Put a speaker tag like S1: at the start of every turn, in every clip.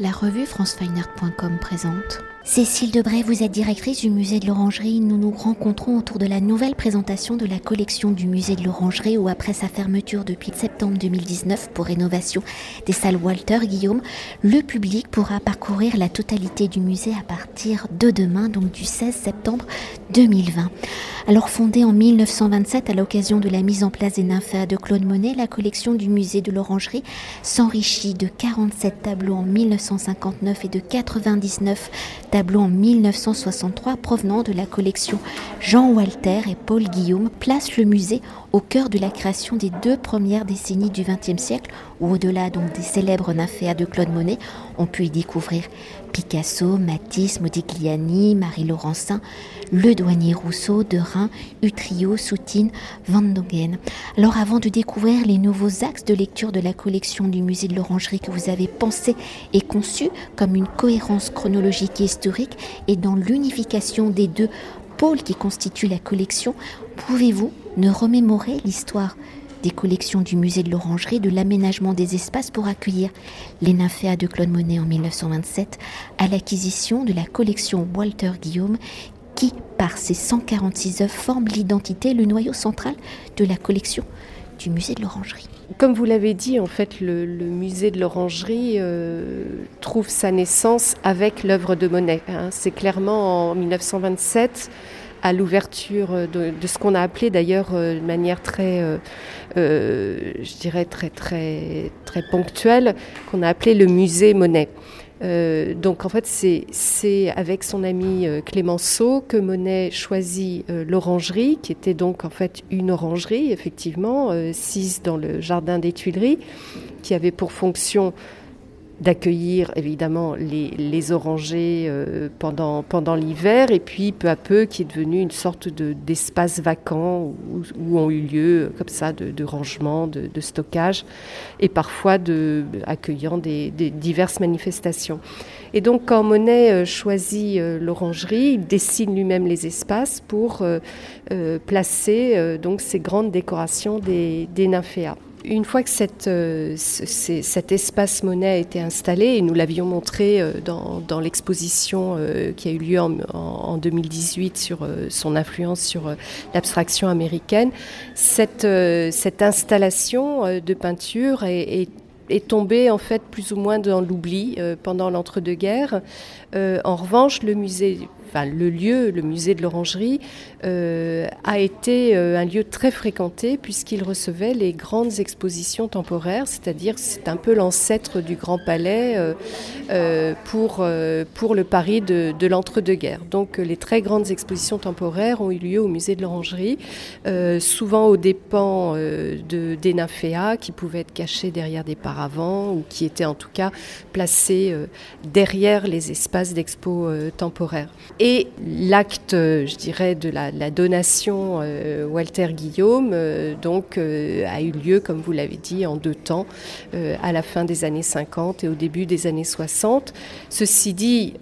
S1: La revue francefineart.com présente. Cécile Debray, vous êtes directrice du musée de l'Orangerie. Nous nous rencontrons autour de la nouvelle présentation de la collection du musée de l'Orangerie où après sa fermeture depuis septembre 2019 pour rénovation des salles Walter Guillaume, le public pourra parcourir la totalité du musée à partir de demain, donc du 16 septembre 2020. Alors fondée en 1927 à l'occasion de la mise en place des nymphéas de Claude Monet, la collection du musée de l'Orangerie s'enrichit de 47 tableaux en 1959 et de 99 tableaux en 1963 provenant de la collection Jean Walter et Paul Guillaume place le musée au cœur de la création des deux premières décennies du XXe siècle, où au-delà donc des célèbres nymphéas de Claude Monet, on peut y découvrir Picasso, Matisse, Modigliani, Marie Laurencin, Le Douanier Rousseau, Derain, Utrio, Soutine, Van Dongen. Alors avant de découvrir les nouveaux axes de lecture de la collection du musée de l'Orangerie que vous avez pensé et conçu comme une cohérence chronologique et historique et dans l'unification des deux pôles qui constituent la collection, pouvez-vous ne remémorer l'histoire des collections du musée de l'Orangerie, de l'aménagement des espaces pour accueillir les nymphéas de Claude Monet en 1927, à l'acquisition de la collection Walter Guillaume, qui, par ses 146 œuvres, forme l'identité, le noyau central de la collection du musée de l'Orangerie.
S2: Comme vous l'avez dit, en fait, le, musée de l'Orangerie euh, trouve sa naissance avec l'œuvre de Monet. Hein. C'est clairement en 1927 à l'ouverture de, ce qu'on a appelé d'ailleurs euh, de manière très, euh, euh, je dirais très très très ponctuelle, qu'on a appelé le musée Monet. donc en fait, c'est avec son ami Clémenceau que Monet choisit l'orangerie, qui était donc en fait une orangerie, effectivement, sise dans le jardin des Tuileries, qui avait pour fonction d'accueillir évidemment les, orangers euh, pendant, l'hiver et puis peu à peu qui est devenu une sorte de, d'espace vacant où, où, ont eu lieu comme ça de, de rangement, de, stockage et parfois de, accueillant des, des, diverses manifestations. Et donc quand Monet euh, choisit euh, l'orangerie, il dessine lui-même les espaces pour placer donc ces grandes décorations des, des nymphéas. Une fois que euh, cet espace monnaie a été installé, et nous l'avions montré euh, dans, l'exposition euh, qui a eu lieu en, en 2018 sur son influence sur l'abstraction américaine, cette, installation de peinture est, est est tombée en fait plus ou moins dans l'oubli pendant l'entre-deux-guerres. en revanche, le musée le lieu, le musée de l'Orangerie, euh, a été euh, un lieu très fréquenté puisqu'il recevait les grandes expositions temporaires, c'est-à-dire c'est un peu l'ancêtre du Grand Palais euh, pour, le Paris de, de l'entre-deux-guerres. Donc les très grandes expositions temporaires ont eu lieu au musée de l'Orangerie, souvent aux dépens de, des nymphéas qui pouvaient être cachés derrière des paravents ou qui étaient en tout cas placés derrière les espaces d'expo temporaires. Et l'acte, je dirais, de la, donation euh, Walter Guillaume, euh, donc, euh, a eu lieu, comme vous l'avez dit, en deux temps, à la fin des années 50 et au début des années 60. Ceci dit,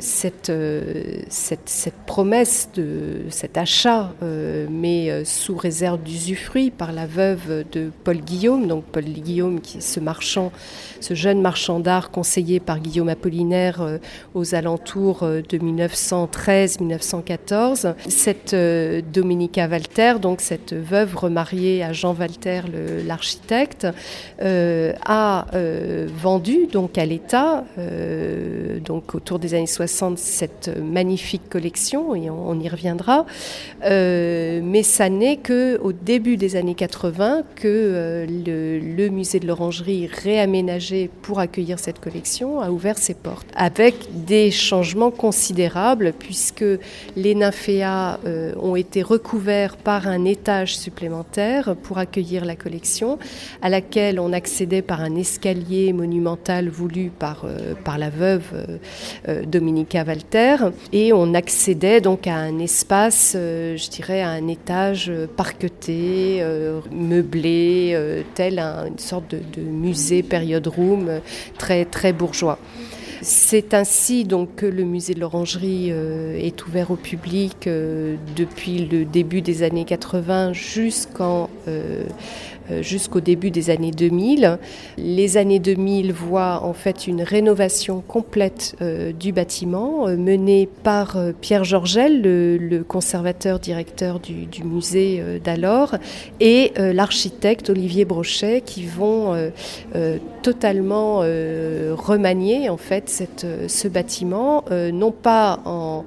S2: cette, promesse de cet achat, mais sous réserve d'usufruit par la veuve de Paul Guillaume, donc Paul Guillaume, qui est ce marchand, ce jeune marchand d'art conseillé par Guillaume Apollinaire aux alentours de 1900 1913-1914. Cette euh, Dominica Walter, donc cette veuve remariée à Jean Walter, l'architecte, euh, a euh, vendu donc à l'État, donc autour des années 60, cette magnifique collection, et on, y reviendra. mais ça n'est que au début des années 80 que le, le musée de l'Orangerie réaménagé pour accueillir cette collection a ouvert ses portes, avec des changements considérables puisque les nymphéas euh, ont été recouverts par un étage supplémentaire pour accueillir la collection, à laquelle on accédait par un escalier monumental voulu par, euh, la veuve euh, Dominica Walter, et on accédait donc à un espace, je dirais, à un étage parqueté, meublé, tel une sorte de, de musée période room très, très bourgeois. C'est ainsi donc que le musée de l'Orangerie euh, est ouvert au public euh, depuis le début des années 80 jusqu'en jusqu'au début des années 2000. Les années 2000 voient en fait une rénovation complète du bâtiment menée par Pierre Georgel, le, conservateur directeur du, musée d'alors, et l'architecte Olivier Brochet qui vont totalement remanier en fait ce bâtiment, non pas en,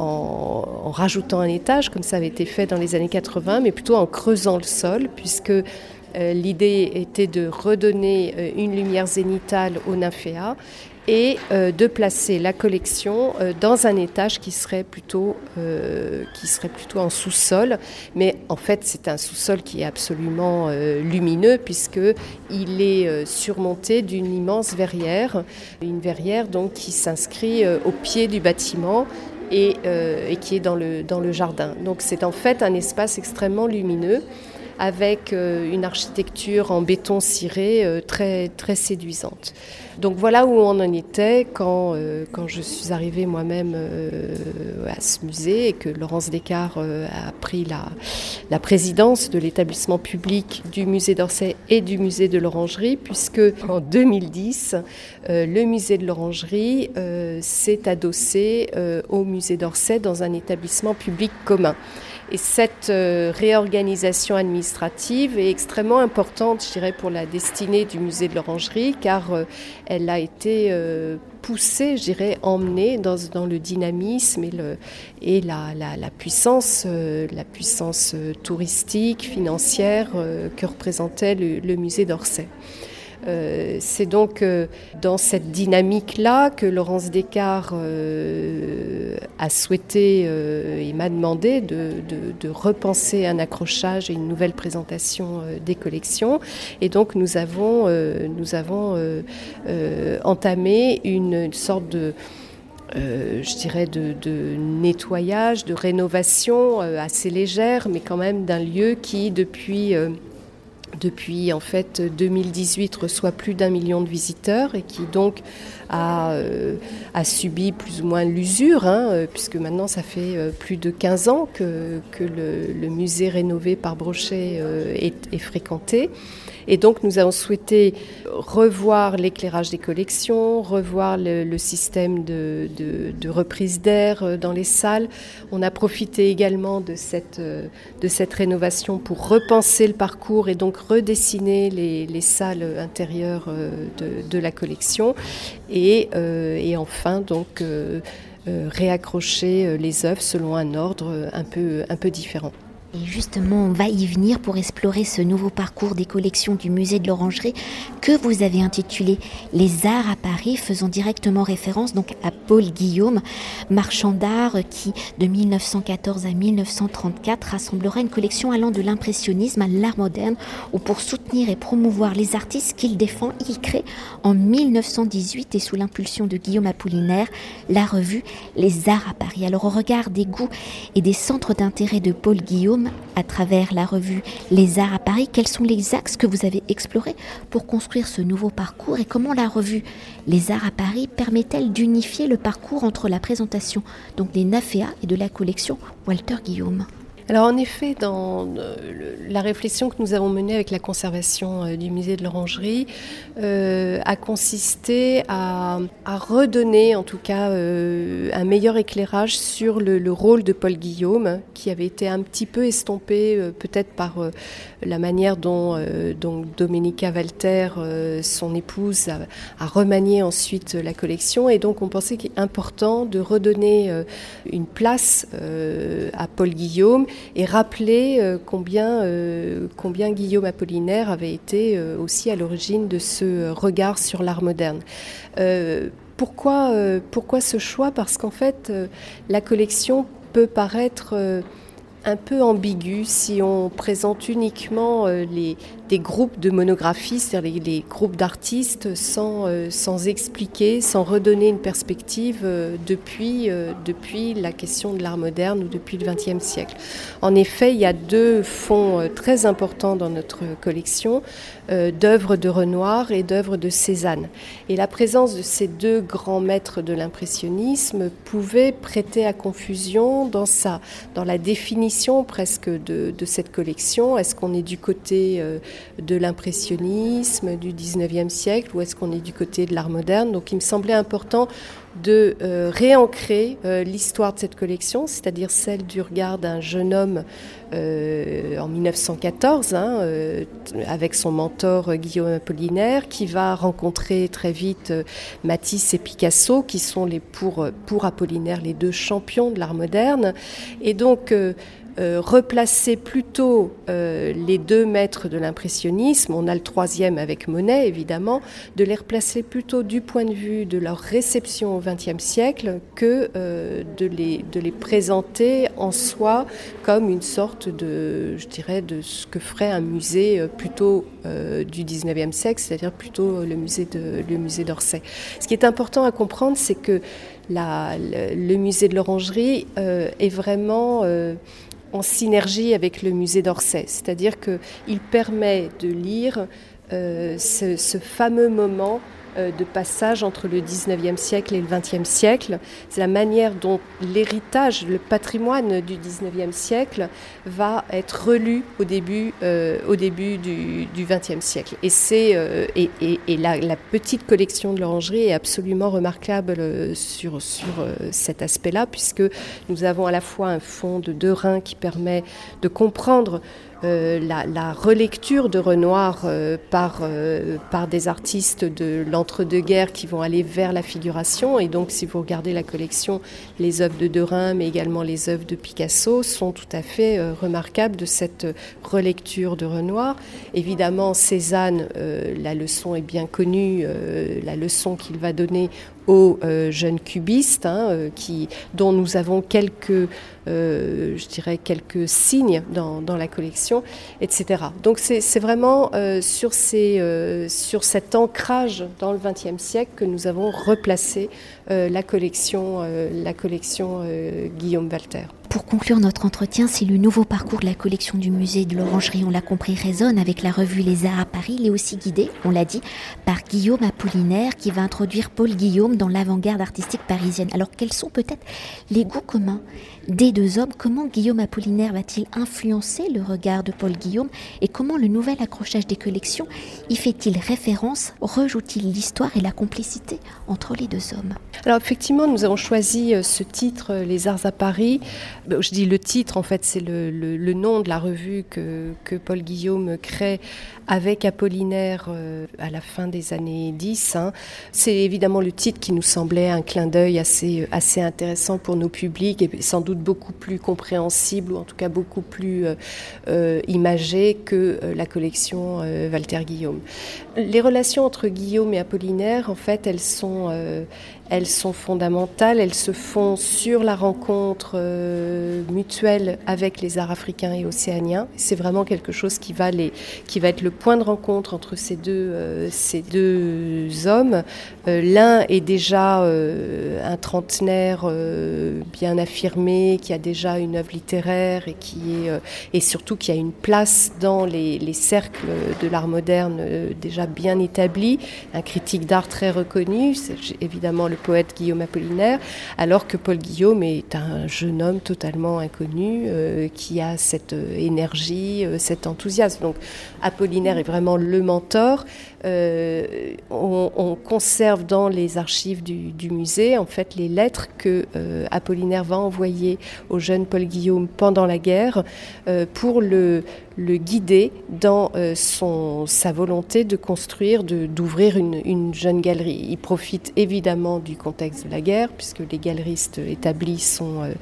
S2: en, rajoutant un étage, comme ça avait été fait dans les années 80, mais plutôt en creusant le sol, puisque euh, l'idée était de redonner euh, une lumière zénitale au nymphéa et euh, de placer la collection dans un étage qui serait plutôt, qui serait plutôt en sous-sol. Mais en fait, c'est un sous-sol qui est absolument lumineux puisqu'il est surmonté d'une immense verrière, une verrière donc qui s'inscrit au pied du bâtiment euh, et, qui est dans le, dans le jardin. Donc c'est en fait un espace extrêmement lumineux avec euh, une architecture en béton ciré euh, très, très séduisante. Donc voilà où on en était quand, quand je suis arrivée moi-même à ce musée et que Laurence Descartes a pris la, la présidence de l'établissement public du musée d'Orsay et du musée de l'Orangerie, puisque en 2010, le musée de l'Orangerie s'est adossé au musée d'Orsay dans un établissement public commun. Et cette euh, réorganisation administrative est extrêmement importante, je dirais, pour la destinée du musée de l'Orangerie, car euh, elle a été euh, poussée, je dirais, emmenée dans, le dynamisme et, la, puissance, la puissance touristique, financière que représentait le musée d'Orsay. Euh, c'est donc euh, dans cette dynamique-là que Laurence Descartes euh, a souhaité et m'a demandé de, repenser un accrochage et une nouvelle présentation des collections. Et donc nous avons, nous avons entamé une, sorte de... je dirais, de, nettoyage, de rénovation assez légère, mais quand même d'un lieu qui, depuis depuis en fait 2018 reçoit plus d'un million de visiteurs et qui donc a, euh, subi plus ou moins l'usure, hein, euh, puisque maintenant ça fait euh, plus de 15 ans que, que le, musée rénové par Brochet est, fréquenté. Et donc nous avons souhaité revoir l'éclairage des collections, revoir le, système de, reprise d'air dans les salles. On a profité également de cette, de cette rénovation pour repenser le parcours et donc redessiner les, salles intérieures euh, de, la collection. Et, et enfin donc réaccrocher les œuvres selon un ordre un peu différent.
S1: Et justement, on va y venir pour explorer ce nouveau parcours des collections du musée de l'Orangerie que vous avez intitulé Les Arts à Paris, faisant directement référence donc à Paul Guillaume, marchand d'art qui, de 1914 à 1934, rassemblera une collection allant de l'impressionnisme à l'art moderne, où pour soutenir et promouvoir les artistes qu'il défend, il crée en 1918 et sous l'impulsion de Guillaume Apollinaire la revue Les Arts à Paris. Alors au regard des goûts et des centres d'intérêt de Paul Guillaume, à travers la revue Les Arts à Paris, quels sont les axes que vous avez explorés pour construire ce nouveau parcours et comment la revue Les Arts à Paris permet-elle d'unifier le parcours entre la présentation donc des NAFEA et de la collection Walter Guillaume?
S2: Alors en effet, dans euh, la réflexion que nous avons menée avec la conservation euh, du musée de l'Orangerie, euh, a consisté à, redonner en tout cas un meilleur éclairage sur le, rôle de Paul Guillaume, qui avait été un petit peu estompé peut-être par la manière dont, Domenica Walter, son épouse, a, remanié ensuite la collection. Et donc on pensait qu'il est important de redonner une place à Paul Guillaume et rappeler euh, combien, euh, combien Guillaume Apollinaire avait été euh, aussi à l'origine de ce regard sur l'art moderne. pourquoi, pourquoi ce choix? Parce qu'en fait, la collection peut paraître un peu ambigu si on présente uniquement les, des groupes de monographie, c'est-à-dire les, groupes d'artistes, sans, euh, sans expliquer, sans redonner une perspective euh, depuis, euh, depuis la question de l'art moderne ou depuis le XXe siècle. En effet, il y a deux fonds très importants dans notre collection d'œuvres de Renoir et d'œuvres de Cézanne. Et la présence de ces deux grands maîtres de l'impressionnisme pouvait prêter à confusion dans, sa, dans la définition presque de, de cette collection. Est-ce qu'on est du côté de l'impressionnisme du 19e siècle ou est-ce qu'on est du côté de l'art moderne. Donc il me semblait important de euh, réancrer euh, l'histoire de cette collection, c'est-à-dire celle du regard d'un jeune homme euh, en 1914, hein, avec son mentor Guillaume Apollinaire, qui va rencontrer très vite Matisse et Picasso, qui sont les, pour, pour Apollinaire les deux champions de l'art moderne. Et donc, euh, replacer plutôt euh, les deux maîtres de l'impressionnisme, on a le troisième avec Monet évidemment, de les replacer plutôt du point de vue de leur réception au XXe siècle que euh, de, les, de les présenter en soi comme une sorte de, je dirais, de ce que ferait un musée plutôt du XIXe siècle, c'est-à-dire plutôt le musée de, le musée d'Orsay. Ce qui est important à comprendre, c'est que le, musée de l'Orangerie est vraiment en synergie avec le musée d'Orsay. C'est-à-dire qu'il permet de lire euh, ce, fameux moment de passage entre le 19e siècle et le 20e siècle. C'est la manière dont l'héritage, le patrimoine du 19e siècle va être relu au début, euh, du, du 20e siècle. Et, euh, la, petite collection de l'orangerie est absolument remarquable sur, cet aspect-là, puisque nous avons à la fois un fond de deux reins qui permet de comprendre euh, la, relecture de Renoir euh, par, euh, des artistes de l'entre-deux-guerres qui vont aller vers la figuration. Et donc, si vous regardez la collection, les œuvres de Derain, mais également les œuvres de Picasso, sont tout à fait remarquables de cette relecture de Renoir. Évidemment, Cézanne, la leçon est bien connue, la leçon qu'il va donner aux jeunes cubistes, hein, qui, dont nous avons quelques euh, je dirais, quelques signes dans, la collection, etc. Donc c'est vraiment euh, sur, ces, euh, sur cet ancrage dans le XXe siècle que nous avons replacé la collection, la collection Guillaume Walter.
S1: Pour conclure notre entretien, si le nouveau parcours de la collection du musée de l'Orangerie, on l'a compris, résonne avec la revue Les Arts à Paris, il est aussi guidé, on l'a dit, par Guillaume Apollinaire qui va introduire Paul Guillaume dans l'avant-garde artistique parisienne. Alors quels sont peut-être les goûts communs des deux hommes? Comment Guillaume Apollinaire va-t-il influencer le regard de Paul Guillaume? Et comment le nouvel accrochage des collections y fait-il référence? Rejoue-t-il l'histoire et la complicité entre les deux hommes?
S2: Alors effectivement, nous avons choisi euh, ce titre, euh, Les Arts à Paris, je dis le titre, en fait, c'est le, nom de la revue que, Paul Guillaume crée avec Apollinaire euh, à la fin des années 10. Hein. C'est évidemment le titre qui nous semblait un clin d'œil assez, assez intéressant pour nos publics et sans doute beaucoup plus compréhensible ou en tout cas beaucoup plus euh, euh, imagé que la collection Walter Guillaume. Les relations entre Guillaume et Apollinaire, en fait, elles sont, elles sont fondamentales, elles se font sur la rencontre euh, mutuelle avec les arts africains et océaniens. C'est vraiment quelque chose qui va, les, qui va être le point de rencontre entre ces deux, euh, ces deux hommes. Euh, l'un est déjà un trentenaire bien affirmé, qui a déjà une œuvre littéraire et, qui est, et surtout qui a une place dans les, les cercles de l'art moderne déjà bien établi, un critique d'art très reconnu, c'est évidemment le poète Guillaume Apollinaire, alors que Paul Guillaume est un jeune homme totalement inconnu euh, qui a cette euh, énergie, euh, cet enthousiasme. Donc Apollinaire est vraiment le mentor. On, conserve dans les archives du, musée en fait les lettres que Apollinaire va envoyer au jeune Paul Guillaume pendant la guerre pour le le guider dans euh, sa volonté de construire, d'ouvrir une, une, jeune galerie. Il profite évidemment du contexte de la guerre, puisque les galeristes établis sont, euh,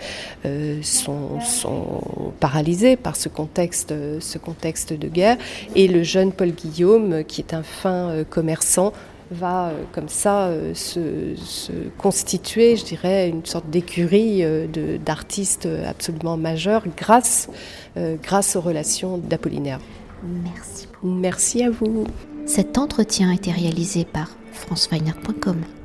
S2: euh, paralysés par ce contexte, ce contexte de guerre. Et le jeune Paul Guillaume, qui est un fin commerçant, va comme ça se, se, constituer, je dirais, une sorte d'écurie d'artistes absolument majeurs grâce euh, grâce aux relations d'Apollinaire.
S1: Merci.
S2: Merci à vous.
S1: Cet entretien a été réalisé par franceweiner.com.